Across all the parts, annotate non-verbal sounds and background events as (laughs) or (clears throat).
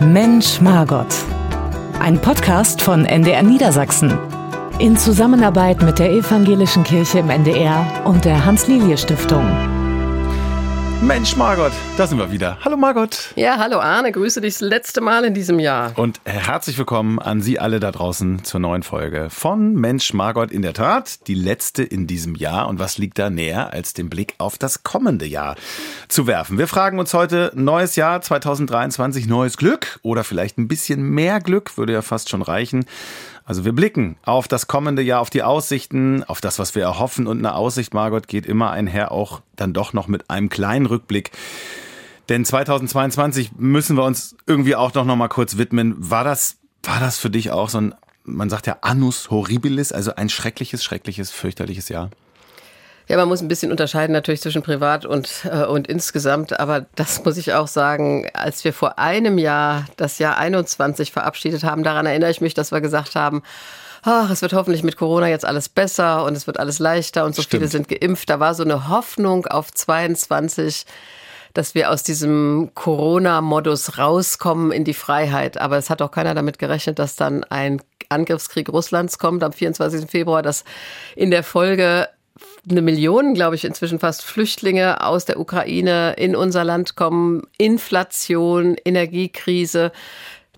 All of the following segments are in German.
Mensch Margot. Ein Podcast von NDR Niedersachsen. In Zusammenarbeit mit der Evangelischen Kirche im NDR und der Hans-Lilie-Stiftung. Mensch, Margot, da sind wir wieder. Hallo, Margot. Ja, hallo Arne, grüße dich das letzte Mal in diesem Jahr. Und herzlich willkommen an Sie alle da draußen zur neuen Folge von Mensch, Margot. In der Tat, die letzte in diesem Jahr. Und was liegt da näher, als den Blick auf das kommende Jahr zu werfen? Wir fragen uns heute, neues Jahr 2023, neues Glück oder vielleicht ein bisschen mehr Glück, würde ja fast schon reichen. Also wir blicken auf das kommende Jahr, auf die Aussichten, auf das, was wir erhoffen. Und eine Aussicht, Margot, geht immer einher, auch dann doch noch mit einem kleinen Rückblick. Denn 2022 müssen wir uns irgendwie auch noch, mal kurz widmen. War das, war das für dich auch so ein, man sagt ja Annus Horribilis, also ein schreckliches, schreckliches, fürchterliches Jahr? Ja, man muss ein bisschen unterscheiden natürlich zwischen privat und, äh, und insgesamt. Aber das muss ich auch sagen, als wir vor einem Jahr das Jahr 21 verabschiedet haben, daran erinnere ich mich, dass wir gesagt haben, ach, es wird hoffentlich mit Corona jetzt alles besser und es wird alles leichter und so Stimmt. viele sind geimpft. Da war so eine Hoffnung auf 22 dass wir aus diesem Corona-Modus rauskommen in die Freiheit. Aber es hat auch keiner damit gerechnet, dass dann ein Angriffskrieg Russlands kommt am 24. Februar, dass in der Folge eine Million, glaube ich, inzwischen fast Flüchtlinge aus der Ukraine in unser Land kommen, Inflation, Energiekrise,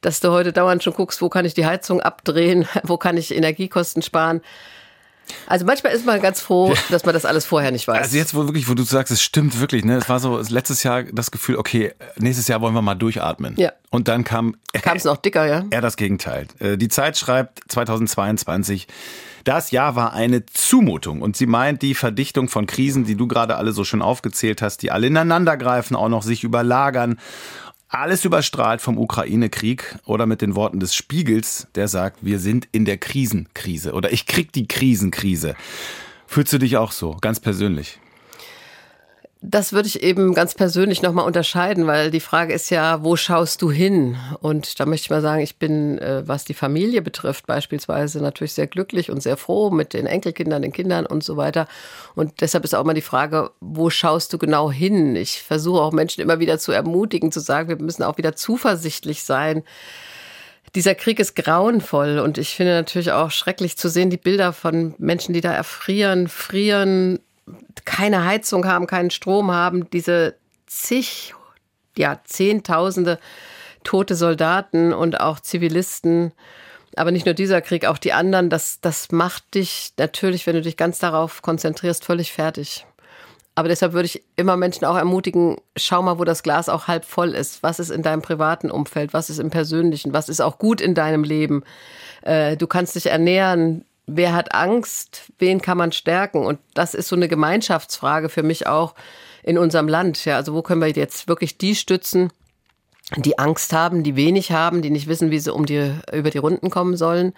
dass du heute dauernd schon guckst, wo kann ich die Heizung abdrehen, (laughs) wo kann ich Energiekosten sparen. Also manchmal ist man ganz froh, dass man das alles vorher nicht weiß. Also jetzt, wo wirklich, wo du sagst, es stimmt wirklich, ne? Es war so letztes Jahr das Gefühl, okay, nächstes Jahr wollen wir mal durchatmen. Ja. Und dann kam. Kam es noch dicker, ja? Eher (laughs) das Gegenteil. Äh, die Zeit schreibt 2022. Das Jahr war eine Zumutung und sie meint die Verdichtung von Krisen, die du gerade alle so schön aufgezählt hast, die alle ineinandergreifen, auch noch sich überlagern alles überstrahlt vom Ukraine-Krieg oder mit den Worten des Spiegels, der sagt, wir sind in der Krisenkrise oder ich krieg die Krisenkrise. Fühlst du dich auch so, ganz persönlich? Das würde ich eben ganz persönlich nochmal unterscheiden, weil die Frage ist ja, wo schaust du hin? Und da möchte ich mal sagen, ich bin, äh, was die Familie betrifft, beispielsweise natürlich sehr glücklich und sehr froh mit den Enkelkindern, den Kindern und so weiter. Und deshalb ist auch mal die Frage, wo schaust du genau hin? Ich versuche auch Menschen immer wieder zu ermutigen, zu sagen, wir müssen auch wieder zuversichtlich sein. Dieser Krieg ist grauenvoll und ich finde natürlich auch schrecklich zu sehen, die Bilder von Menschen, die da erfrieren, frieren, keine Heizung haben, keinen Strom haben, diese zig, ja, Zehntausende tote Soldaten und auch Zivilisten. Aber nicht nur dieser Krieg, auch die anderen, das, das macht dich natürlich, wenn du dich ganz darauf konzentrierst, völlig fertig. Aber deshalb würde ich immer Menschen auch ermutigen, schau mal, wo das Glas auch halb voll ist. Was ist in deinem privaten Umfeld? Was ist im persönlichen? Was ist auch gut in deinem Leben? Äh, du kannst dich ernähren wer hat Angst, wen kann man stärken? Und das ist so eine Gemeinschaftsfrage für mich auch in unserem Land. Ja, also wo können wir jetzt wirklich die stützen, die Angst haben, die wenig haben, die nicht wissen, wie sie um die, über die Runden kommen sollen?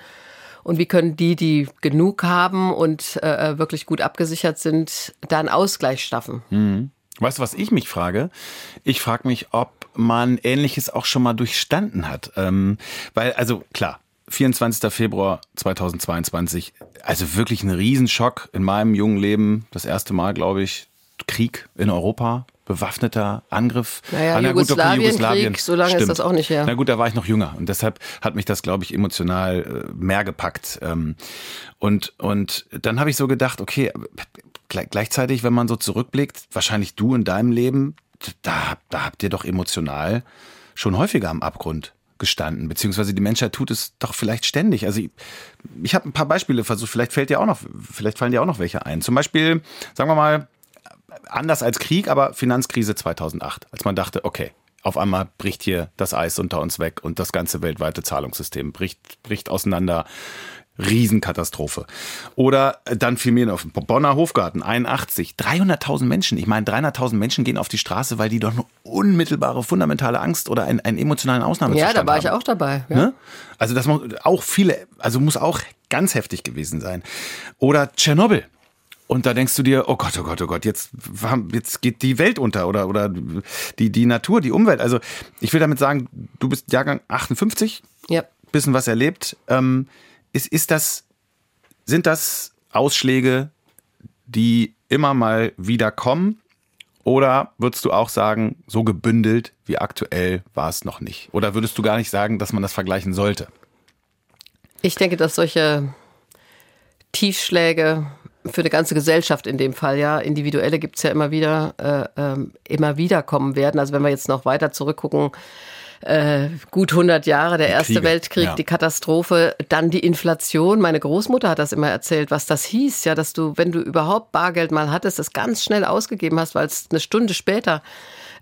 Und wie können die, die genug haben und äh, wirklich gut abgesichert sind, da einen Ausgleich schaffen? Mhm. Weißt du, was ich mich frage? Ich frage mich, ob man Ähnliches auch schon mal durchstanden hat. Ähm, weil, also klar, 24. Februar 2022. Also wirklich ein Riesenschock in meinem jungen Leben. Das erste Mal, glaube ich, Krieg in Europa, bewaffneter Angriff. Naja, an Jugoslawien, gut, Jugoslawien. Krieg, so lange Stimmt. ist das auch nicht her. Na gut, da war ich noch jünger und deshalb hat mich das, glaube ich, emotional äh, mehr gepackt. Ähm, und, und dann habe ich so gedacht, okay, gleichzeitig, wenn man so zurückblickt, wahrscheinlich du in deinem Leben, da, da habt ihr doch emotional schon häufiger am Abgrund gestanden, beziehungsweise die Menschheit tut es doch vielleicht ständig. Also ich, ich habe ein paar Beispiele versucht, vielleicht fällt dir auch noch, vielleicht fallen dir auch noch welche ein. Zum Beispiel, sagen wir mal, anders als Krieg, aber Finanzkrise 2008, als man dachte, okay, auf einmal bricht hier das Eis unter uns weg und das ganze weltweite Zahlungssystem bricht, bricht auseinander. Riesenkatastrophe. Oder dann fiel mir auf Bonner Hofgarten, 81, 300.000 Menschen. Ich meine, 300.000 Menschen gehen auf die Straße, weil die doch eine unmittelbare, fundamentale Angst oder einen, einen emotionalen Ausnahmezustand haben. Ja, da war haben. ich auch dabei. Ja. Ne? Also das muss auch viele, also muss auch ganz heftig gewesen sein. Oder Tschernobyl. Und da denkst du dir, oh Gott, oh Gott, oh Gott, jetzt, jetzt geht die Welt unter oder, oder die, die Natur, die Umwelt. Also ich will damit sagen, du bist Jahrgang 58, ja. bisschen was erlebt. Ähm, ist, ist das, sind das Ausschläge, die immer mal wieder kommen? Oder würdest du auch sagen, so gebündelt wie aktuell war es noch nicht? Oder würdest du gar nicht sagen, dass man das vergleichen sollte? Ich denke, dass solche Tiefschläge für eine ganze Gesellschaft in dem Fall, ja, individuelle gibt es ja immer wieder, äh, äh, immer wieder kommen werden. Also wenn wir jetzt noch weiter zurückgucken, äh, gut 100 Jahre, der die Erste Kriege, Weltkrieg, ja. die Katastrophe, dann die Inflation. Meine Großmutter hat das immer erzählt, was das hieß, ja, dass du, wenn du überhaupt Bargeld mal hattest, das ganz schnell ausgegeben hast, weil es eine Stunde später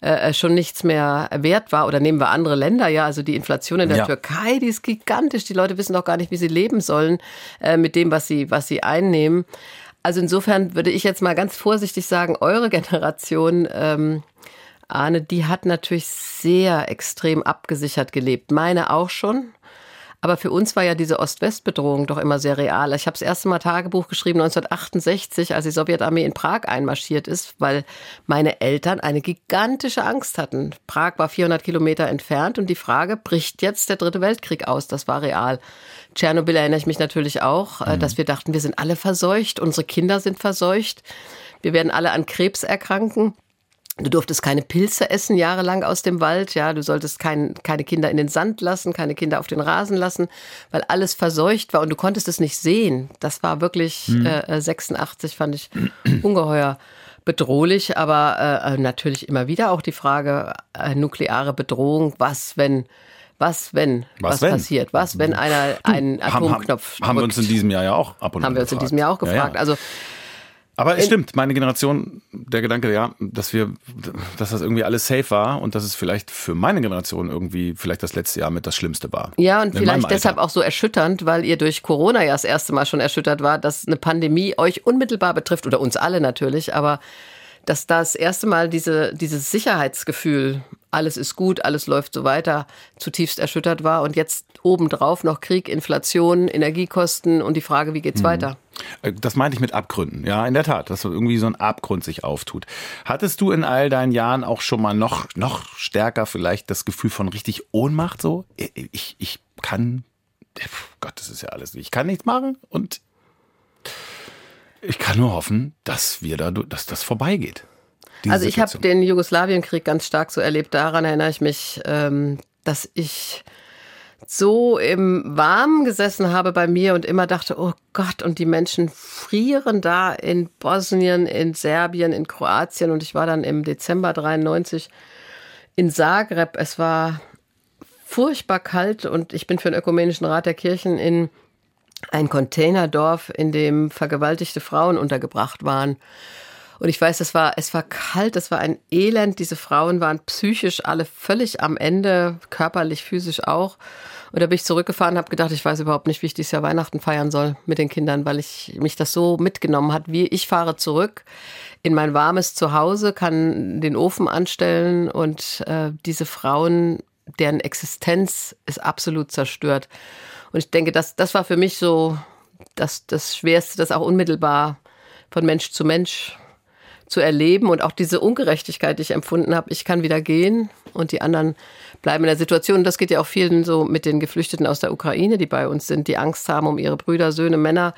äh, schon nichts mehr wert war. Oder nehmen wir andere Länder, ja, also die Inflation in der ja. Türkei, die ist gigantisch. Die Leute wissen doch gar nicht, wie sie leben sollen äh, mit dem, was sie, was sie einnehmen. Also insofern würde ich jetzt mal ganz vorsichtig sagen, eure Generation, ähm, Arne, die hat natürlich sehr extrem abgesichert gelebt. Meine auch schon. Aber für uns war ja diese Ost-West-Bedrohung doch immer sehr real. Ich habe das erste Mal Tagebuch geschrieben 1968, als die Sowjetarmee in Prag einmarschiert ist, weil meine Eltern eine gigantische Angst hatten. Prag war 400 Kilometer entfernt und die Frage, bricht jetzt der dritte Weltkrieg aus? Das war real. Tschernobyl erinnere ich mich natürlich auch, äh, mhm. dass wir dachten, wir sind alle verseucht, unsere Kinder sind verseucht, wir werden alle an Krebs erkranken. Du durftest keine Pilze essen jahrelang aus dem Wald, ja. Du solltest kein, keine Kinder in den Sand lassen, keine Kinder auf den Rasen lassen, weil alles verseucht war und du konntest es nicht sehen. Das war wirklich mhm. äh, 86, fand ich (clears throat) ungeheuer bedrohlich, aber äh, natürlich immer wieder auch die Frage äh, nukleare Bedrohung. Was, wenn was wenn was, was wenn? passiert? Was wenn einer einen Atomknopf haben, haben wir uns in diesem Jahr ja auch ab und Haben wir uns in diesem Jahr auch gefragt. Ja, ja. Also aber es stimmt, meine Generation, der Gedanke, ja, dass wir, dass das irgendwie alles safe war und dass es vielleicht für meine Generation irgendwie vielleicht das letzte Jahr mit das Schlimmste war. Ja, und vielleicht deshalb auch so erschütternd, weil ihr durch Corona ja das erste Mal schon erschüttert war, dass eine Pandemie euch unmittelbar betrifft oder uns alle natürlich, aber dass das erste Mal diese, dieses Sicherheitsgefühl, alles ist gut, alles läuft so weiter, zutiefst erschüttert war und jetzt obendrauf noch Krieg, Inflation, Energiekosten und die Frage, wie geht's mhm. weiter? Äh, das meinte ich mit Abgründen. Ja, in der Tat, dass irgendwie so ein Abgrund sich auftut. Hattest du in all deinen Jahren auch schon mal noch, noch stärker vielleicht das Gefühl von richtig Ohnmacht so? Ich, ich kann, Gott, das ist ja alles, ich kann nichts machen und ich kann nur hoffen, dass wir da, dass das vorbeigeht. Also ich habe den Jugoslawienkrieg ganz stark so erlebt. Daran erinnere ich mich, ähm, dass ich so im Warmen gesessen habe bei mir und immer dachte, oh Gott, und die Menschen frieren da in Bosnien, in Serbien, in Kroatien. Und ich war dann im Dezember 93 in Zagreb. Es war furchtbar kalt und ich bin für den Ökumenischen Rat der Kirchen in ein Containerdorf, in dem vergewaltigte Frauen untergebracht waren. Und ich weiß, es war, es war kalt, es war ein Elend. Diese Frauen waren psychisch alle völlig am Ende, körperlich, physisch auch. Und da bin ich zurückgefahren, habe gedacht, ich weiß überhaupt nicht, wie ich dieses Jahr Weihnachten feiern soll mit den Kindern, weil ich mich das so mitgenommen hat, wie ich fahre zurück in mein warmes Zuhause, kann den Ofen anstellen und äh, diese Frauen, deren Existenz ist absolut zerstört. Und ich denke, das, das war für mich so das, das Schwerste, das auch unmittelbar von Mensch zu Mensch zu erleben und auch diese Ungerechtigkeit, die ich empfunden habe. Ich kann wieder gehen und die anderen bleiben in der Situation. Und das geht ja auch vielen so mit den Geflüchteten aus der Ukraine, die bei uns sind, die Angst haben um ihre Brüder, Söhne, Männer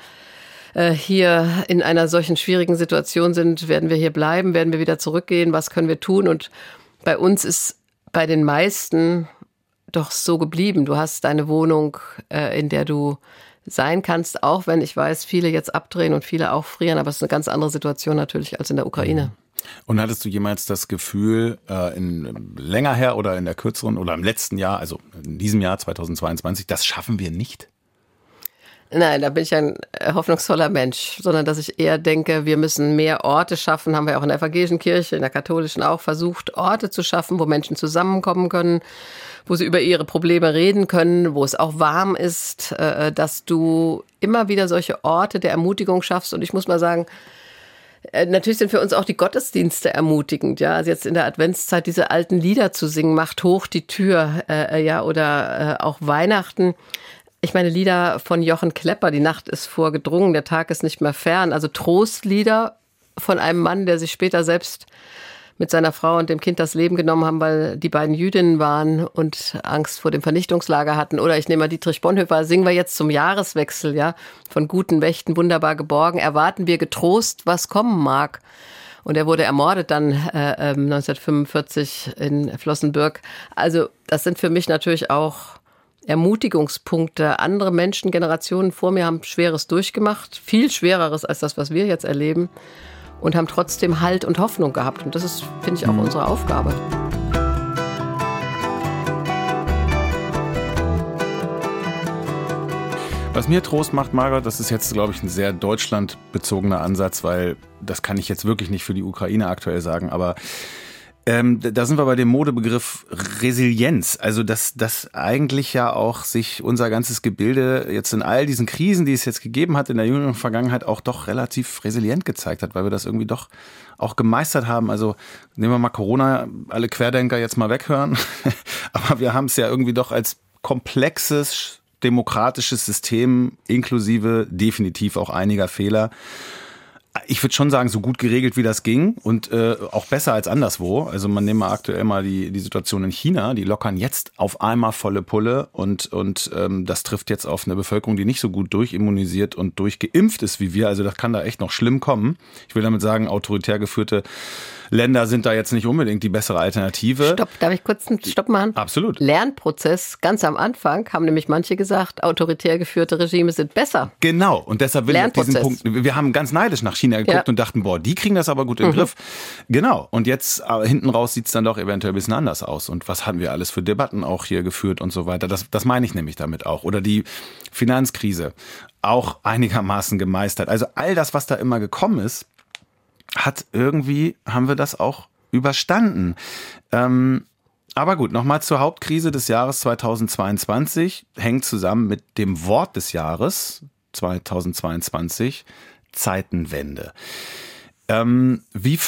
äh, hier in einer solchen schwierigen Situation sind. Werden wir hier bleiben? Werden wir wieder zurückgehen? Was können wir tun? Und bei uns ist bei den meisten doch so geblieben. Du hast deine Wohnung, äh, in der du sein kannst, auch wenn ich weiß, viele jetzt abdrehen und viele auch frieren, aber es ist eine ganz andere Situation natürlich als in der Ukraine. Und hattest du jemals das Gefühl, äh, in länger her oder in der kürzeren oder im letzten Jahr, also in diesem Jahr 2022, das schaffen wir nicht? Nein, da bin ich ein äh, hoffnungsvoller Mensch, sondern dass ich eher denke, wir müssen mehr Orte schaffen, haben wir auch in der evangelischen Kirche, in der katholischen auch versucht, Orte zu schaffen, wo Menschen zusammenkommen können, wo sie über ihre Probleme reden können, wo es auch warm ist, äh, dass du immer wieder solche Orte der Ermutigung schaffst. Und ich muss mal sagen, äh, Natürlich sind für uns auch die Gottesdienste ermutigend, ja. Also jetzt in der Adventszeit diese alten Lieder zu singen, macht hoch die Tür, ja, oder auch Weihnachten. Ich meine Lieder von Jochen Klepper, die Nacht ist vorgedrungen, der Tag ist nicht mehr fern. Also Trostlieder von einem Mann, der sich später selbst mit seiner Frau und dem Kind das Leben genommen haben, weil die beiden Jüdinnen waren und Angst vor dem Vernichtungslager hatten. Oder ich nehme mal Dietrich Bonhoeffer, singen wir jetzt zum Jahreswechsel, ja, von guten Wächten wunderbar geborgen, erwarten wir getrost, was kommen mag. Und er wurde ermordet dann äh, 1945 ähm, in Flossenbürg. Also das sind für mich natürlich auch Ermutigungspunkte. Andere Menschen, Generationen vor mir haben Schweres durchgemacht, viel Schwereres als das, was wir jetzt erleben und haben trotzdem Halt und Hoffnung gehabt. Und das ist, finde ich, auch mhm. unsere Aufgabe. Was mir Trost macht, Margot, das ist jetzt, glaube ich, ein sehr deutschlandbezogener Ansatz, weil das kann ich jetzt wirklich nicht für die Ukraine aktuell sagen, aber ähm, da sind wir bei dem Modebegriff Resilienz. Also, dass, dass eigentlich ja auch sich unser ganzes Gebilde jetzt in all diesen Krisen, die es jetzt gegeben hat in der jüngeren Vergangenheit, auch doch relativ resilient gezeigt hat, weil wir das irgendwie doch auch gemeistert haben. Also nehmen wir mal Corona, alle Querdenker jetzt mal weghören. (laughs) Aber wir haben es ja irgendwie doch als komplexes demokratisches System inklusive definitiv auch einiger Fehler ich würde schon sagen, so gut geregelt wie das ging und äh, auch besser als anderswo. Also man nehme mal aktuell mal die, die Situation in China, die lockern jetzt auf einmal volle Pulle und, und ähm, das trifft jetzt auf eine Bevölkerung, die nicht so gut durchimmunisiert und durchgeimpft ist wie wir. Also das kann da echt noch schlimm kommen. Ich will damit sagen, autoritär geführte Länder sind da jetzt nicht unbedingt die bessere Alternative. Stopp, darf ich kurz einen Stopp machen? Absolut. Lernprozess, ganz am Anfang haben nämlich manche gesagt, autoritär geführte Regime sind besser. Genau, und deshalb will ich diesen Punkt, wir haben ganz neidisch nach China geguckt ja. und dachten, boah, die kriegen das aber gut im mhm. Griff. Genau, und jetzt äh, hinten raus sieht es dann doch eventuell ein bisschen anders aus. Und was hatten wir alles für Debatten auch hier geführt und so weiter. Das, das meine ich nämlich damit auch. Oder die Finanzkrise auch einigermaßen gemeistert. Also all das, was da immer gekommen ist, hat irgendwie, haben wir das auch überstanden. Ähm, aber gut, nochmal zur Hauptkrise des Jahres 2022, hängt zusammen mit dem Wort des Jahres 2022, Zeitenwende. Ähm, wie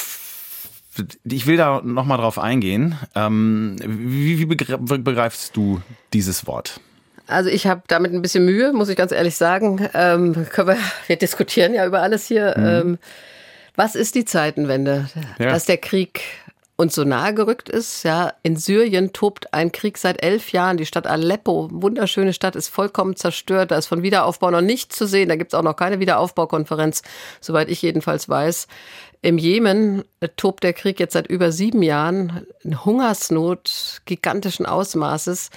ich will da nochmal drauf eingehen. Ähm, wie, wie begreifst du dieses Wort? Also ich habe damit ein bisschen Mühe, muss ich ganz ehrlich sagen. Ähm, können wir, wir diskutieren ja über alles hier. Mhm. Ähm, was ist die Zeitenwende? Ja. Dass der Krieg uns so nahe gerückt ist. Ja, in Syrien tobt ein Krieg seit elf Jahren. Die Stadt Aleppo, wunderschöne Stadt, ist vollkommen zerstört. Da ist von Wiederaufbau noch nichts zu sehen. Da gibt es auch noch keine Wiederaufbaukonferenz, soweit ich jedenfalls weiß. Im Jemen tobt der Krieg jetzt seit über sieben Jahren. Eine Hungersnot gigantischen Ausmaßes.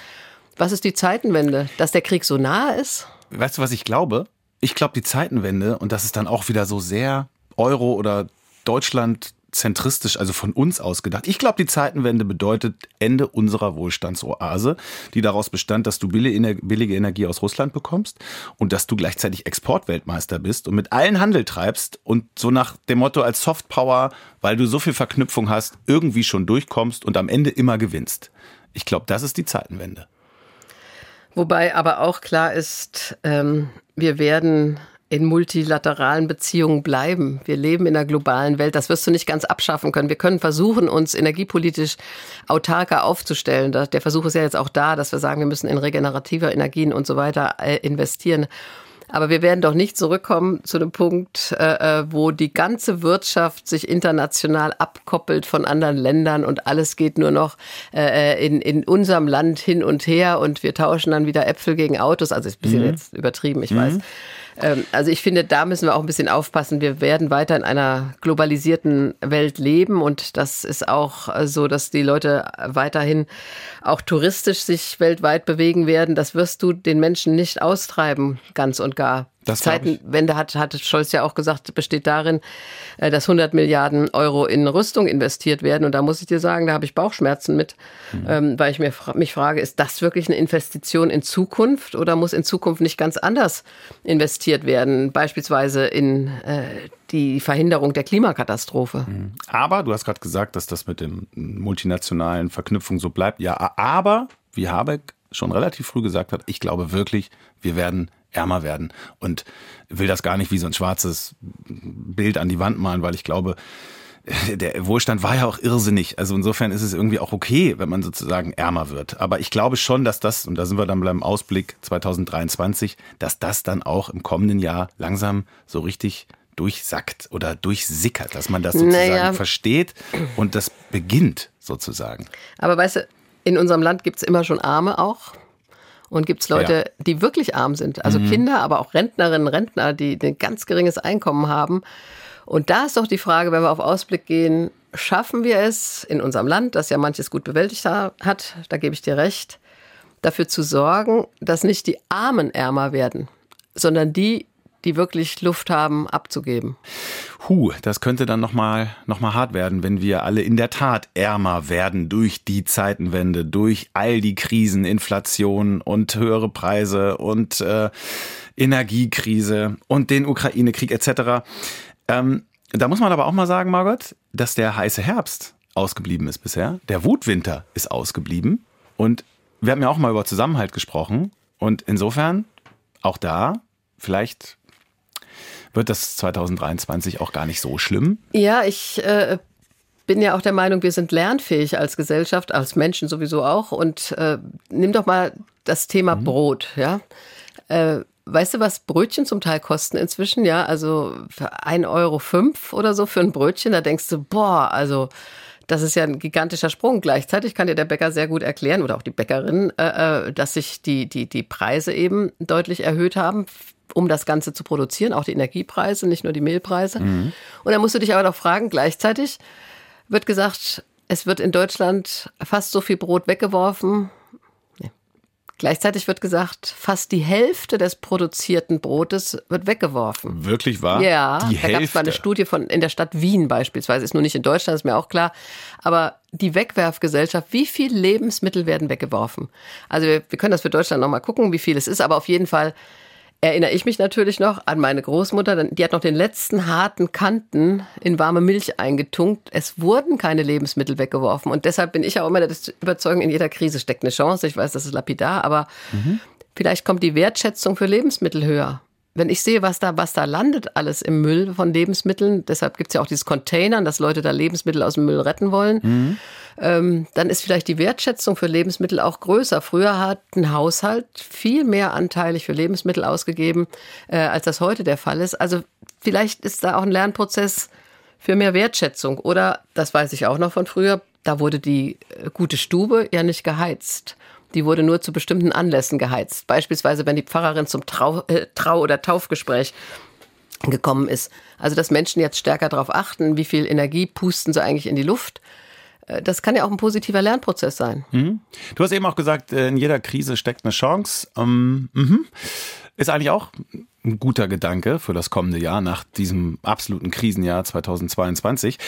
Was ist die Zeitenwende? Dass der Krieg so nahe ist? Weißt du, was ich glaube? Ich glaube, die Zeitenwende, und das ist dann auch wieder so sehr Euro oder Deutschland zentristisch, also von uns aus gedacht. Ich glaube, die Zeitenwende bedeutet Ende unserer Wohlstandsoase, die daraus bestand, dass du billige Energie aus Russland bekommst und dass du gleichzeitig Exportweltmeister bist und mit allen Handel treibst und so nach dem Motto als Softpower, weil du so viel Verknüpfung hast, irgendwie schon durchkommst und am Ende immer gewinnst. Ich glaube, das ist die Zeitenwende. Wobei aber auch klar ist, ähm, wir werden in multilateralen Beziehungen bleiben. Wir leben in einer globalen Welt. Das wirst du nicht ganz abschaffen können. Wir können versuchen, uns energiepolitisch autarker aufzustellen. Der Versuch ist ja jetzt auch da, dass wir sagen, wir müssen in regenerative Energien und so weiter äh, investieren. Aber wir werden doch nicht zurückkommen zu einem Punkt, äh, äh, wo die ganze Wirtschaft sich international abkoppelt von anderen Ländern und alles geht nur noch in, in unserem Land hin und her und wir tauschen dann wieder Äpfel gegen Autos. Also ist ein bisschen mhm. jetzt übertrieben, ich mhm. weiß. Ähm, also ich finde, da müssen wir auch ein bisschen aufpassen. Wir werden weiter in einer globalisierten Welt leben und das ist auch so, dass die Leute weiterhin auch touristisch sich weltweit bewegen werden. Das wirst du den Menschen nicht austreiben, ganz und gar. Das Zeitenwende hat, hat Scholz ja auch gesagt, besteht darin, äh, dass 100 Milliarden Euro in Rüstung investiert werden. Und da muss ich dir sagen, da habe ich Bauchschmerzen mit, mhm. weil ich mir, mich frage, ist das wirklich eine Investition in Zukunft oder muss in Zukunft nicht ganz anders investiert werden? Beispielsweise in äh, die Verhinderung der Klimakatastrophe. Mhm. Aber du hast gerade gesagt, dass das mit dem multinationalen Verknüpfung so bleibt. Ja, aber, wie Habeck schon relativ früh gesagt hat, ich glaube wirklich, wir werden ärmer werden und will das gar nicht wie so ein schwarzes Bild an die Wand malen, weil ich glaube, der Wohlstand war ja auch irrsinnig. Also insofern ist es irgendwie auch okay, wenn man sozusagen ärmer wird. Aber ich glaube schon, dass das, und da sind wir dann beim Ausblick 2023, dass das dann auch im kommenden Jahr langsam so richtig durchsackt oder durchsickert, dass man das sozusagen naja. versteht und das beginnt sozusagen. Aber weißt du, in unserem Land gibt es immer schon Arme auch. Und gibt es Leute, ja. die wirklich arm sind, also mhm. Kinder, aber auch Rentnerinnen, Rentner, die ein ganz geringes Einkommen haben. Und da ist doch die Frage, wenn wir auf Ausblick gehen, schaffen wir es in unserem Land, das ja manches gut bewältigt hat, da gebe ich dir recht, dafür zu sorgen, dass nicht die Armen ärmer werden, sondern die, die wirklich Luft haben, abzugeben. Huh, das könnte dann nochmal noch mal hart werden, wenn wir alle in der Tat ärmer werden durch die Zeitenwende, durch all die Krisen, Inflation und höhere Preise und äh, Energiekrise und den Ukraine-Krieg etc. Ähm, da muss man aber auch mal sagen, Margot, dass der heiße Herbst ausgeblieben ist bisher. Der Wutwinter ist ausgeblieben. Und wir haben ja auch mal über Zusammenhalt gesprochen. Und insofern, auch da, vielleicht wird das 2023 auch gar nicht so schlimm. Ja, ich äh, bin ja auch der Meinung, wir sind lernfähig als Gesellschaft, als Menschen sowieso auch. Und äh, nimm doch mal das Thema mhm. Brot, ja. Äh, Weißt du, was Brötchen zum Teil kosten inzwischen? Ja, also für 1,05 Euro oder so für ein Brötchen, da denkst du, boah, also das ist ja ein gigantischer Sprung. Gleichzeitig kann dir der Bäcker sehr gut erklären oder auch die Bäckerin, äh, äh, dass sich die, die, die Preise eben deutlich erhöht haben, um das Ganze zu produzieren, auch die Energiepreise, nicht nur die Mehlpreise. Mhm. Und dann musst du dich aber doch fragen, gleichzeitig wird gesagt, es wird in Deutschland fast so viel Brot weggeworfen Gleichzeitig wird gesagt, fast die Hälfte des produzierten Brotes wird weggeworfen. Wirklich wahr? Ja, die da gab es mal eine Studie von in der Stadt Wien beispielsweise, ist nur nicht in Deutschland, ist mir auch klar. Aber die Wegwerfgesellschaft, wie viel Lebensmittel werden weggeworfen? Also wir, wir können das für Deutschland nochmal gucken, wie viel es ist, aber auf jeden Fall erinnere ich mich natürlich noch an meine Großmutter. Die hat noch den letzten harten Kanten in warme Milch eingetunkt. Es wurden keine Lebensmittel weggeworfen. Und deshalb bin ich auch immer der Überzeugung, in jeder Krise steckt eine Chance. Ich weiß, das ist lapidar, aber mhm. vielleicht kommt die Wertschätzung für Lebensmittel höher wenn ich sehe, was da, was da landet alles im Müll von Lebensmitteln, deshalb gibt es ja auch dieses Containern, dass Leute da Lebensmittel aus dem Müll retten wollen, mhm. ähm, dann ist vielleicht die Wertschätzung für Lebensmittel auch größer. Früher hat ein Haushalt viel mehr anteilig für Lebensmittel ausgegeben, äh, als das heute der Fall ist. Also vielleicht ist da auch ein Lernprozess für mehr Wertschätzung. Oder, das weiß ich auch noch von früher, da wurde die äh, gute Stube ja nicht geheizt. Die wurde nur zu bestimmten Anlässen geheizt. Beispielsweise, wenn die Pfarrerin zum Trau, äh, Trau oder Taufgespräch gekommen ist. Also, dass Menschen jetzt stärker darauf achten, wie viel Energie pusten sie eigentlich in die Luft. Äh, das kann ja auch ein positiver Lernprozess sein. Mhm. Du hast eben auch gesagt, äh, in jeder Krise steckt eine Chance. Ähm, mhm. Ist eigentlich auch ein guter Gedanke für das kommende Jahr nach diesem absoluten Krisenjahr 2022.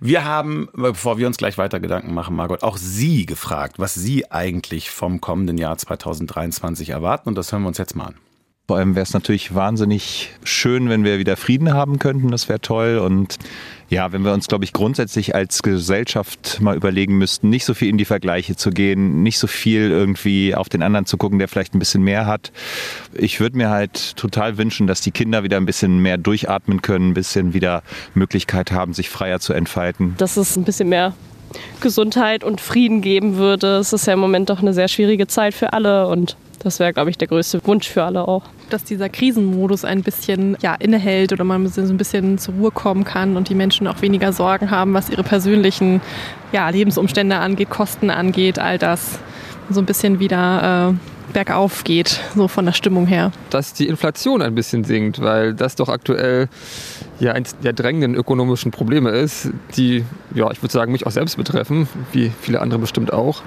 Wir haben, bevor wir uns gleich weiter Gedanken machen, Margot, auch Sie gefragt, was Sie eigentlich vom kommenden Jahr 2023 erwarten. Und das hören wir uns jetzt mal an. Vor allem wäre es natürlich wahnsinnig schön, wenn wir wieder Frieden haben könnten. Das wäre toll. Und ja, wenn wir uns, glaube ich, grundsätzlich als Gesellschaft mal überlegen müssten, nicht so viel in die Vergleiche zu gehen, nicht so viel irgendwie auf den anderen zu gucken, der vielleicht ein bisschen mehr hat. Ich würde mir halt total wünschen, dass die Kinder wieder ein bisschen mehr durchatmen können, ein bisschen wieder Möglichkeit haben, sich freier zu entfalten. Dass es ein bisschen mehr Gesundheit und Frieden geben würde. Es ist ja im Moment doch eine sehr schwierige Zeit für alle und das wäre, glaube ich, der größte Wunsch für alle auch. Dass dieser Krisenmodus ein bisschen ja, innehält oder man so ein bisschen zur Ruhe kommen kann und die Menschen auch weniger Sorgen haben, was ihre persönlichen ja, Lebensumstände angeht, Kosten angeht, all das. So ein bisschen wieder äh, bergauf geht, so von der Stimmung her. Dass die Inflation ein bisschen sinkt, weil das doch aktuell ja eines der drängenden ökonomischen Probleme ist, die, ja, ich würde sagen, mich auch selbst betreffen, wie viele andere bestimmt auch.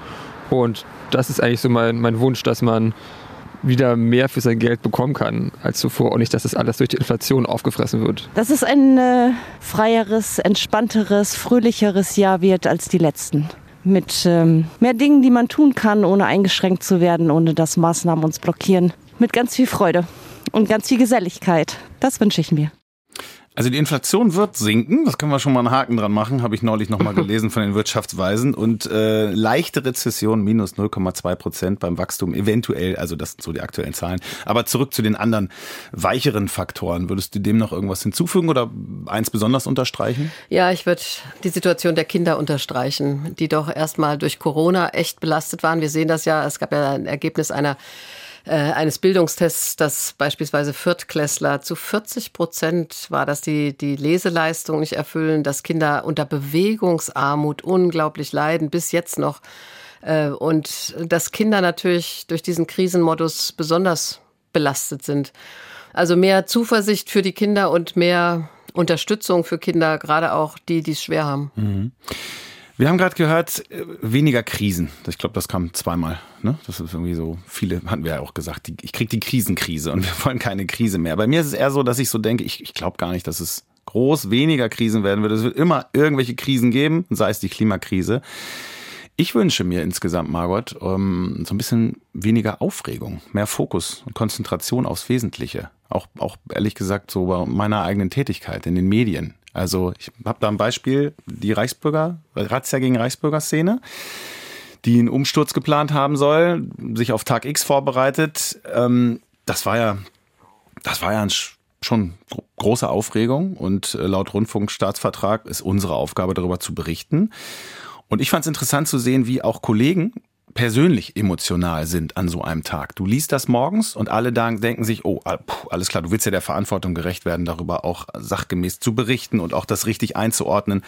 Und das ist eigentlich so mein, mein Wunsch, dass man wieder mehr für sein Geld bekommen kann als zuvor und nicht, dass das alles durch die Inflation aufgefressen wird. Dass es ein äh, freieres, entspannteres, fröhlicheres Jahr wird als die letzten. Mit ähm, mehr Dingen, die man tun kann, ohne eingeschränkt zu werden, ohne dass Maßnahmen uns blockieren. Mit ganz viel Freude und ganz viel Geselligkeit. Das wünsche ich mir. Also die Inflation wird sinken, das können wir schon mal einen Haken dran machen, habe ich neulich nochmal (laughs) gelesen von den Wirtschaftsweisen. Und äh, leichte Rezession, minus 0,2 Prozent beim Wachstum, eventuell, also das sind so die aktuellen Zahlen. Aber zurück zu den anderen weicheren Faktoren. Würdest du dem noch irgendwas hinzufügen oder eins besonders unterstreichen? Ja, ich würde die Situation der Kinder unterstreichen, die doch erstmal durch Corona echt belastet waren. Wir sehen das ja, es gab ja ein Ergebnis einer äh, eines Bildungstests, dass beispielsweise Viertklässler zu 40 Prozent war, dass die die Leseleistung nicht erfüllen, dass Kinder unter Bewegungsarmut unglaublich leiden, bis jetzt noch. Äh, und dass Kinder natürlich durch diesen Krisenmodus besonders belastet sind. Also mehr Zuversicht für die Kinder und mehr Unterstützung für Kinder, gerade auch die, die es schwer haben. Mhm. Wir haben gerade gehört, äh, weniger Krisen. Ich glaube, das kam zweimal. Ne? Das ist irgendwie so, viele hatten wir ja auch gesagt, die, ich kriege die Krisenkrise und (laughs) wir wollen keine Krise mehr. Bei mir ist es eher so, dass ich so denke, ich, ich glaube gar nicht, dass es groß weniger Krisen werden wird. Es wird immer irgendwelche Krisen geben, sei es die Klimakrise. Ich wünsche mir insgesamt, Margot, um, ähm, so ein bisschen weniger Aufregung, mehr Fokus und Konzentration aufs Wesentliche. Auch, auch ehrlich gesagt so bei meiner eigenen Tätigkeit in den Medien. Also ich habe da ein Beispiel, die Reichsbürger, Razzia gegen Reichsbürger-Szene, die einen Umsturz geplant haben soll, sich auf Tag X vorbereitet. Ähm, das war ja, das war ja schon große Aufregung und äh, laut Rundfunkstaatsvertrag ist unsere Aufgabe darüber zu berichten. Und ich fand es interessant zu sehen, wie auch Kollegen persönlich emotional sind an so einem Tag. Du liest das morgens und alle denken sich, oh, alles klar, du willst ja der Verantwortung gerecht werden, darüber auch sachgemäß zu berichten und auch das richtig einzuordnen.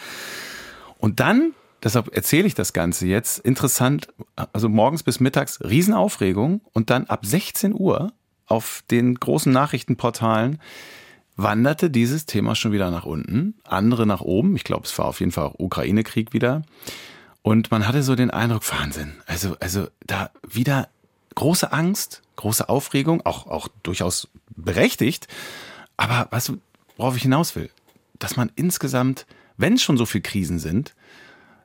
Und dann, deshalb erzähle ich das Ganze jetzt, interessant, also morgens bis mittags Riesenaufregung und dann ab 16 Uhr auf den großen Nachrichtenportalen wanderte dieses Thema schon wieder nach unten, andere nach oben. Ich glaube, es war auf jeden Fall Ukraine-Krieg wieder. Und man hatte so den Eindruck, Wahnsinn. Also, also da wieder große Angst, große Aufregung, auch, auch durchaus berechtigt. Aber was, worauf ich hinaus will, dass man insgesamt, wenn es schon so viele Krisen sind,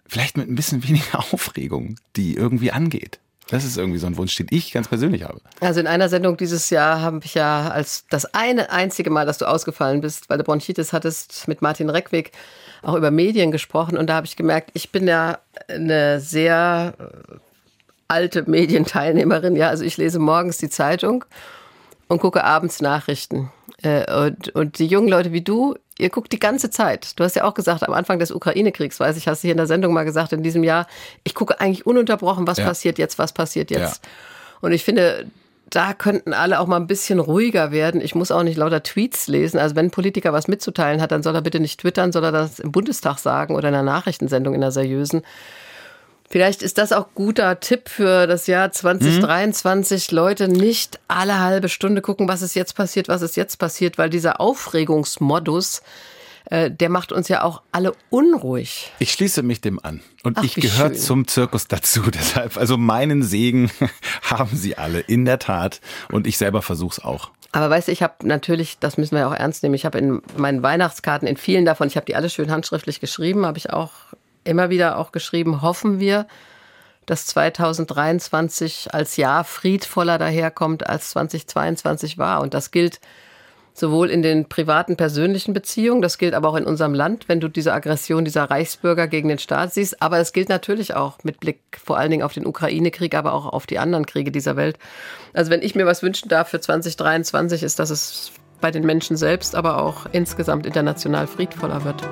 vielleicht mit ein bisschen weniger (laughs) Aufregung die irgendwie angeht. Das ist irgendwie so ein Wunsch, den ich ganz persönlich habe. Also in einer Sendung dieses Jahr habe ich ja als das eine einzige Mal, dass du ausgefallen bist, weil du Bronchitis hattest, mit Martin Reckwig auch über Medien gesprochen. Und da habe ich gemerkt, ich bin ja eine sehr äh, alte Medienteilnehmerin. Ja, also ich lese morgens die Zeitung und gucke abends Nachrichten. Äh, und, und die jungen Leute wie du, ihr guckt die ganze Zeit. Du hast ja auch gesagt, am Anfang des Ukraine-Kriegs, weiß ich, hast du hier in der Sendung mal gesagt, in diesem Jahr, ich gucke eigentlich ununterbrochen, was ja. passiert jetzt, was passiert jetzt. Ja. Und ich finde, da könnten alle auch mal ein bisschen ruhiger werden. Ich muss auch nicht lauter Tweets lesen. Also wenn ein Politiker was mitzuteilen hat, dann soll er bitte nicht twittern, soll er das im Bundestag sagen oder in einer Nachrichtensendung, in einer seriösen. Vielleicht ist das auch guter Tipp für das Jahr 2023. Mhm. Leute, nicht alle halbe Stunde gucken, was ist jetzt passiert, was ist jetzt passiert, weil dieser Aufregungsmodus, äh, der macht uns ja auch alle unruhig. Ich schließe mich dem an. Und Ach, ich gehöre zum Zirkus dazu. (laughs) Deshalb, also meinen Segen (laughs) haben sie alle, in der Tat. Und ich selber versuche es auch. Aber weißt du, ich habe natürlich, das müssen wir ja auch ernst nehmen, ich habe in meinen Weihnachtskarten, in vielen davon, ich habe die alle schön handschriftlich geschrieben, habe ich auch immer wieder auch geschrieben, hoffen wir, dass 2023 als Jahr friedvoller daherkommt, als 2022 war. Und das gilt sowohl in den privaten, persönlichen Beziehungen, das gilt aber auch in unserem Land, wenn du diese Aggression dieser Reichsbürger gegen den Staat siehst. Aber es gilt natürlich auch mit Blick vor allen Dingen auf den Ukraine-Krieg, aber auch auf die anderen Kriege dieser Welt. Also wenn ich mir was wünschen darf für 2023, ist, dass es bei den Menschen selbst, aber auch insgesamt international friedvoller wird.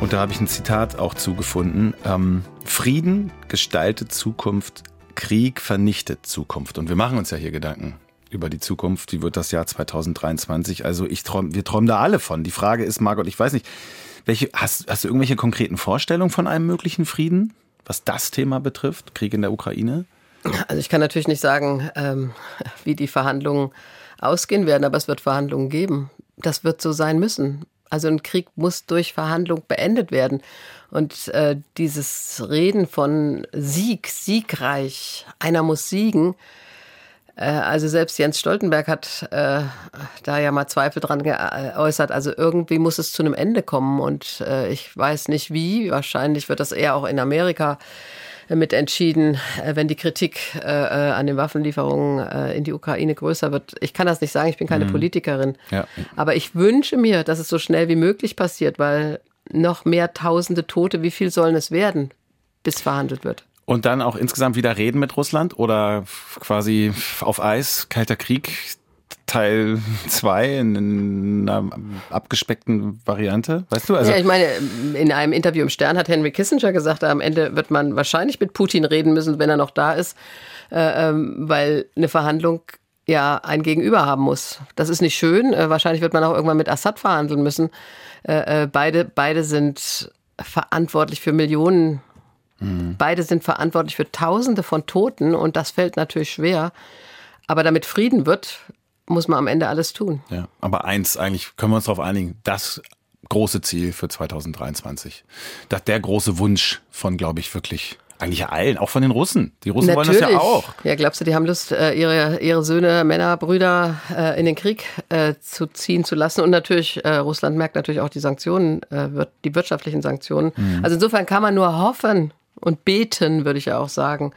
Und da habe ich ein Zitat auch zugefunden. Ähm, Frieden gestaltet Zukunft, Krieg vernichtet Zukunft. Und wir machen uns ja hier Gedanken über die Zukunft. Wie wird das Jahr 2023? Also ich träum, wir träumen da alle von. Die Frage ist, Margot, ich weiß nicht, welche, hast, hast du irgendwelche konkreten Vorstellungen von einem möglichen Frieden, was das Thema betrifft, Krieg in der Ukraine? Also ich kann natürlich nicht sagen, ähm, wie die Verhandlungen ausgehen werden, aber es wird Verhandlungen geben. Das wird so sein müssen. Also ein Krieg muss durch Verhandlung beendet werden. Und äh, dieses Reden von Sieg, siegreich, einer muss siegen, äh, also selbst Jens Stoltenberg hat äh, da ja mal Zweifel dran geäußert. Also irgendwie muss es zu einem Ende kommen und äh, ich weiß nicht wie. Wahrscheinlich wird das eher auch in Amerika mit entschieden, äh, wenn die Kritik äh, äh, an den Waffenlieferungen in die Ukraine größer wird. Ich kann das nicht sagen, ich bin keine mhm. Politikerin. Ja. Aber ich wünsche mir, dass es so schnell wie möglich passiert, weil noch mehr tausende Tote, wie viel sollen es werden, bis verhandelt wird? Und dann auch insgesamt wieder reden mit Russland oder quasi auf Eis, kalter Krieg, Teil 2 in einer abgespeckten Variante, weißt du? Also ja, ich meine, in einem Interview im Stern hat Henry Kissinger gesagt, am Ende wird man wahrscheinlich mit Putin reden müssen, wenn er noch da ist, äh, ähm, weil eine Verhandlung ja ein Gegenüber haben muss. Das ist nicht schön. Äh, wahrscheinlich wird man auch irgendwann mit Assad verhandeln müssen. Äh, beide, beide sind verantwortlich für Millionen Mhm. Beide sind verantwortlich für Tausende von Toten und das fällt natürlich schwer. Aber damit Frieden wird, muss man am Ende alles tun. Ja, aber eins, eigentlich können wir uns darauf einigen, das große Ziel für 2023. Das der große Wunsch von, glaube ich, wirklich eigentlich allen, auch von den Russen. Die Russen Natürlich. wollen das ja auch. Ja, glaubst du, die haben Lust, äh, ihre, ihre Söhne, Männer, Brüder äh, in den Krieg äh, zu ziehen zu lassen? Und natürlich, Russland merkt natürlich auch die Sanktionen, die wirtschaftlichen Sanktionen. Mhm. Also insofern kann man nur hoffen und beten, würde ich ja auch sagen,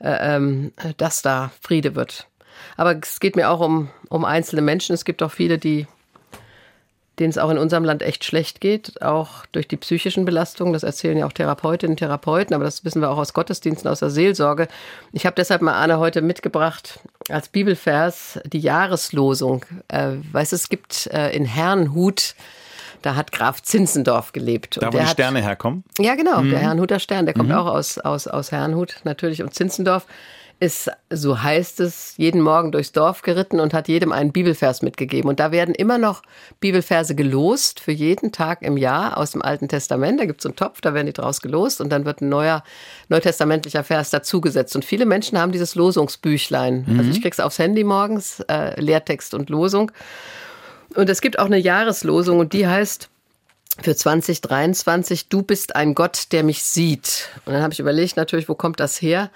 ähm, dass da Friede wird. Aber es geht mir auch um, um einzelne Menschen. Es gibt auch viele, die denen es auch in unserem Land echt schlecht geht, auch durch die psychischen Belastungen. Das erzählen ja auch Therapeutinnen und Therapeuten, aber das wissen wir auch aus Gottesdiensten, aus der Seelsorge. Ich habe deshalb mal Anne heute mitgebracht als Bibelvers die Jahreslosung. Äh, weißt es gibt äh, in Herrnhut da hat Graf Zinzendorf gelebt. Da, wo die Sterne hat, herkommen? Ja, genau, mhm. der Herrnhuter Stern, der kommt mhm. auch aus, aus, aus Herrnhut natürlich. Und Zinzendorf ist, so heißt es, jeden Morgen durchs Dorf geritten und hat jedem einen Bibelvers mitgegeben. Und da werden immer noch Bibelverse gelost für jeden Tag im Jahr aus dem Alten Testament. Da gibt es einen Topf, da werden die draus gelost und dann wird ein neuer neutestamentlicher Vers dazugesetzt. Und viele Menschen haben dieses Losungsbüchlein. Mhm. Also ich krieg's aufs Handy morgens, äh, Lehrtext und Losung. Und es gibt auch eine Jahreslosung und die heißt für 2023, du bist ein Gott, der mich sieht. Und dann habe ich überlegt, natürlich, wo kommt das her?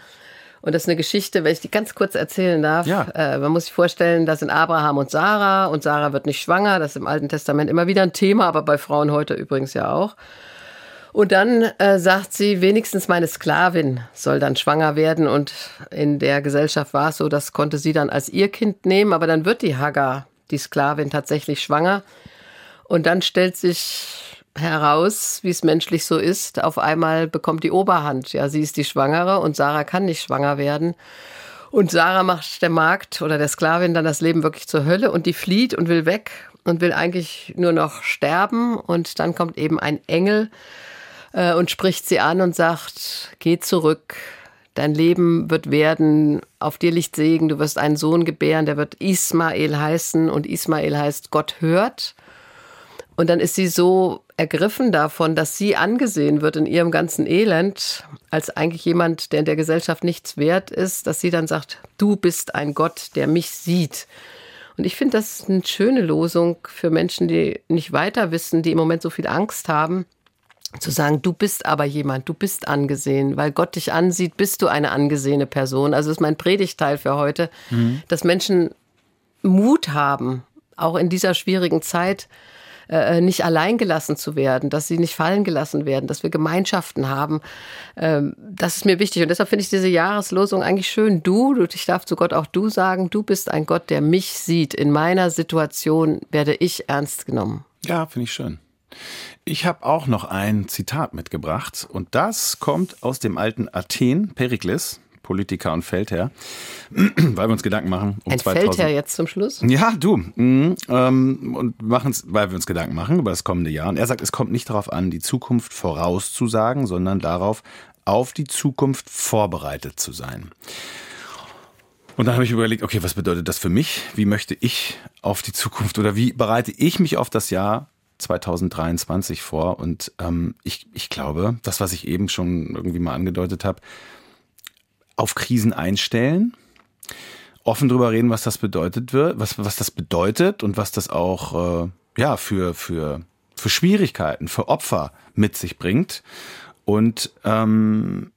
Und das ist eine Geschichte, wenn ich die ganz kurz erzählen darf. Ja. Äh, man muss sich vorstellen, das sind Abraham und Sarah und Sarah wird nicht schwanger. Das ist im Alten Testament immer wieder ein Thema, aber bei Frauen heute übrigens ja auch. Und dann äh, sagt sie, wenigstens meine Sklavin soll dann schwanger werden. Und in der Gesellschaft war es so, das konnte sie dann als ihr Kind nehmen. Aber dann wird die Hagar, die Sklavin, tatsächlich schwanger. Und dann stellt sich heraus, wie es menschlich so ist. Auf einmal bekommt die Oberhand. Ja, sie ist die Schwangere und Sarah kann nicht schwanger werden. Und Sarah macht der Magd oder der Sklavin dann das Leben wirklich zur Hölle und die flieht und will weg und will eigentlich nur noch sterben. Und dann kommt eben ein Engel äh, und spricht sie an und sagt, geh zurück. Dein Leben wird werden, auf dir liegt Segen, du wirst einen Sohn gebären, der wird Ismael heißen und Ismael heißt Gott hört. Und dann ist sie so ergriffen davon, dass sie angesehen wird in ihrem ganzen Elend als eigentlich jemand, der in der Gesellschaft nichts wert ist, dass sie dann sagt, du bist ein Gott, der mich sieht. Und ich finde, das ist eine schöne Losung für Menschen, die nicht weiter wissen, die im Moment so viel Angst haben, zu sagen, du bist aber jemand, du bist angesehen, weil Gott dich ansieht, bist du eine angesehene Person. Also das ist mein Predigteil für heute, mhm. dass Menschen Mut haben, auch in dieser schwierigen Zeit, äh, nicht allein gelassen zu werden, dass sie nicht fallen gelassen werden, dass wir Gemeinschaften haben. Ähm, das ist mir wichtig. Und deshalb finde ich diese Jahreslosung eigentlich schön. Du, ich darf zu Gott auch du sagen, du bist ein Gott, der mich sieht. In meiner Situation werde ich ernst genommen. Ja, finde ich schön. Ich habe auch noch ein Zitat mitgebracht und das kommt aus dem alten Athen, Perikles, Politiker und Feldherr, (clears throat) weil wir uns Gedanken machen. Um Ein 2000. Feldherr jetzt zum Schluss? Ja, du. Mh, ähm, und machen es, weil wir uns Gedanken machen über das kommende Jahr. Und er sagt, es kommt nicht darauf an, die Zukunft vorauszusagen, sondern darauf, auf die Zukunft vorbereitet zu sein. Und dann habe ich überlegt, okay, was bedeutet das für mich? Wie möchte ich auf die Zukunft oder wie bereite ich mich auf das Jahr 2023 vor? Und ähm, ich, ich glaube, das, was ich eben schon irgendwie mal angedeutet habe, auf Krisen einstellen, offen drüber reden, was das bedeutet wird, was, was das bedeutet und was das auch äh, ja für, für, für Schwierigkeiten, für Opfer mit sich bringt. Und ähm,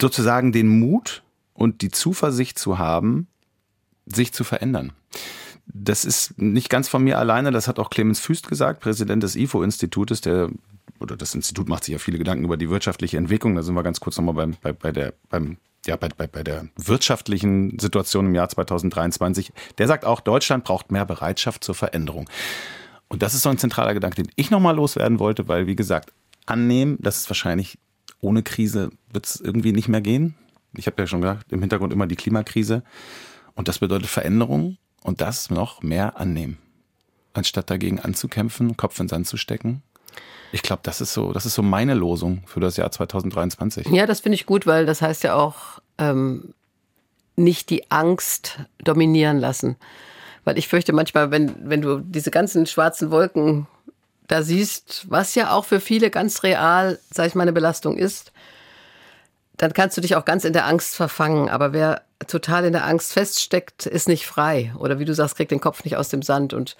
sozusagen den Mut und die Zuversicht zu haben, sich zu verändern. Das ist nicht ganz von mir alleine, das hat auch Clemens Füst gesagt, Präsident des IFO-Institutes, der oder das Institut macht sich ja viele Gedanken über die wirtschaftliche Entwicklung. Da sind wir ganz kurz nochmal beim, bei, bei, der, beim ja, bei, bei, bei der wirtschaftlichen Situation im Jahr 2023, der sagt auch, Deutschland braucht mehr Bereitschaft zur Veränderung. Und das ist so ein zentraler Gedanke, den ich nochmal loswerden wollte, weil, wie gesagt, annehmen, dass es wahrscheinlich ohne Krise wird es irgendwie nicht mehr gehen. Ich habe ja schon gesagt, im Hintergrund immer die Klimakrise. Und das bedeutet Veränderung und das noch mehr annehmen. Anstatt dagegen anzukämpfen, Kopf in den Sand zu stecken ich glaube, das ist so, das ist so meine Losung für das Jahr 2023. Ja, das finde ich gut, weil das heißt ja auch ähm, nicht die Angst dominieren lassen. Weil ich fürchte manchmal, wenn, wenn du diese ganzen schwarzen Wolken da siehst, was ja auch für viele ganz real, sag ich mal, eine Belastung ist, dann kannst du dich auch ganz in der Angst verfangen. Aber wer total in der Angst feststeckt, ist nicht frei. Oder wie du sagst, kriegt den Kopf nicht aus dem Sand. Und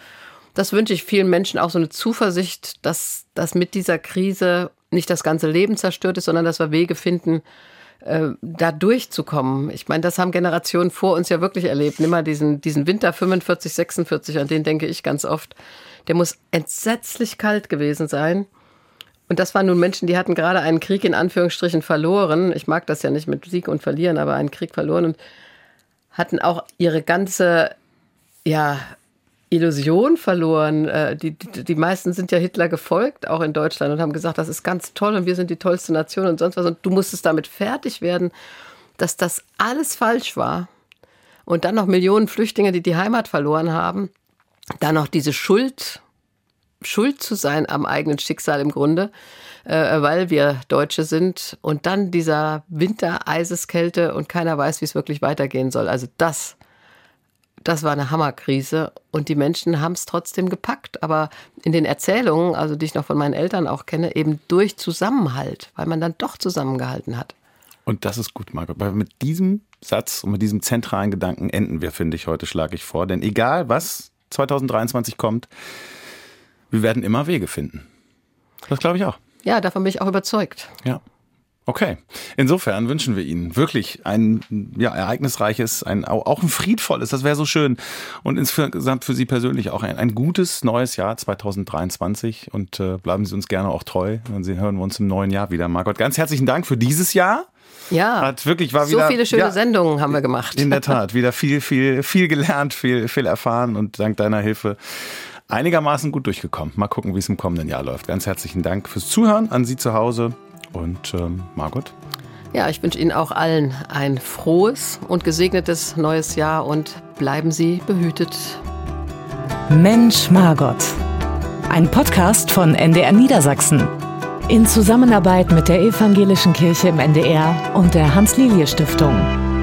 das wünsche ich vielen Menschen auch so eine Zuversicht, dass, dass mit dieser Krise nicht das ganze Leben zerstört ist, sondern dass wir Wege finden, äh, da durchzukommen. Ich meine, das haben Generationen vor uns ja wirklich erlebt. Nimm mal diesen, diesen Winter 45, 46, an den denke ich ganz oft. Der muss entsetzlich kalt gewesen sein. Und das waren nun Menschen, die hatten gerade einen Krieg in Anführungsstrichen verloren. Ich mag das ja nicht mit Sieg und Verlieren, aber einen Krieg verloren und hatten auch ihre ganze, ja, Illusion verloren. Äh, die, die, die meisten sind ja Hitler gefolgt, auch in Deutschland, und haben gesagt, das ist ganz toll und wir sind die tollste Nation und sonst was. Und du musstest damit fertig werden, dass das alles falsch war. Und dann noch Millionen Flüchtlinge, die die Heimat verloren haben. Dann noch diese Schuld, schuld zu sein am eigenen Schicksal im Grunde, äh, weil wir Deutsche sind. Und dann dieser Winter, Eiseskälte und keiner weiß, wie es wirklich weitergehen soll. Also das, das war eine Hammerkrise. Und die Menschen haben es trotzdem gepackt. Aber in den Erzählungen, also die ich noch von meinen Eltern auch kenne, eben durch Zusammenhalt, weil man dann doch zusammengehalten hat. Und das ist gut, Margot. Weil mit diesem Satz und mit diesem zentralen Gedanken enden wir, finde ich, heute schlage ich vor. Denn egal was 2023 kommt, wir werden immer Wege finden. Das glaube ich auch. Ja, davon bin ich auch überzeugt. Ja. Okay. Insofern wünschen wir Ihnen wirklich ein ja, ereignisreiches, ein, auch ein friedvolles, das wäre so schön. Und insgesamt für Sie persönlich auch ein, ein gutes neues Jahr 2023. Und äh, bleiben Sie uns gerne auch treu. Und Sie hören wir uns im neuen Jahr wieder. Margot, ganz herzlichen Dank für dieses Jahr. Ja, hat wirklich war so wieder, viele schöne ja, Sendungen haben wir gemacht. In der Tat, wieder viel, viel, viel gelernt, viel, viel erfahren und dank deiner Hilfe einigermaßen gut durchgekommen. Mal gucken, wie es im kommenden Jahr läuft. Ganz herzlichen Dank fürs Zuhören an Sie zu Hause und ähm, Margot. Ja, ich wünsche Ihnen auch allen ein frohes und gesegnetes neues Jahr und bleiben Sie behütet. Mensch Margot. Ein Podcast von NDR Niedersachsen. In Zusammenarbeit mit der Evangelischen Kirche im NDR und der Hans-Lilie-Stiftung.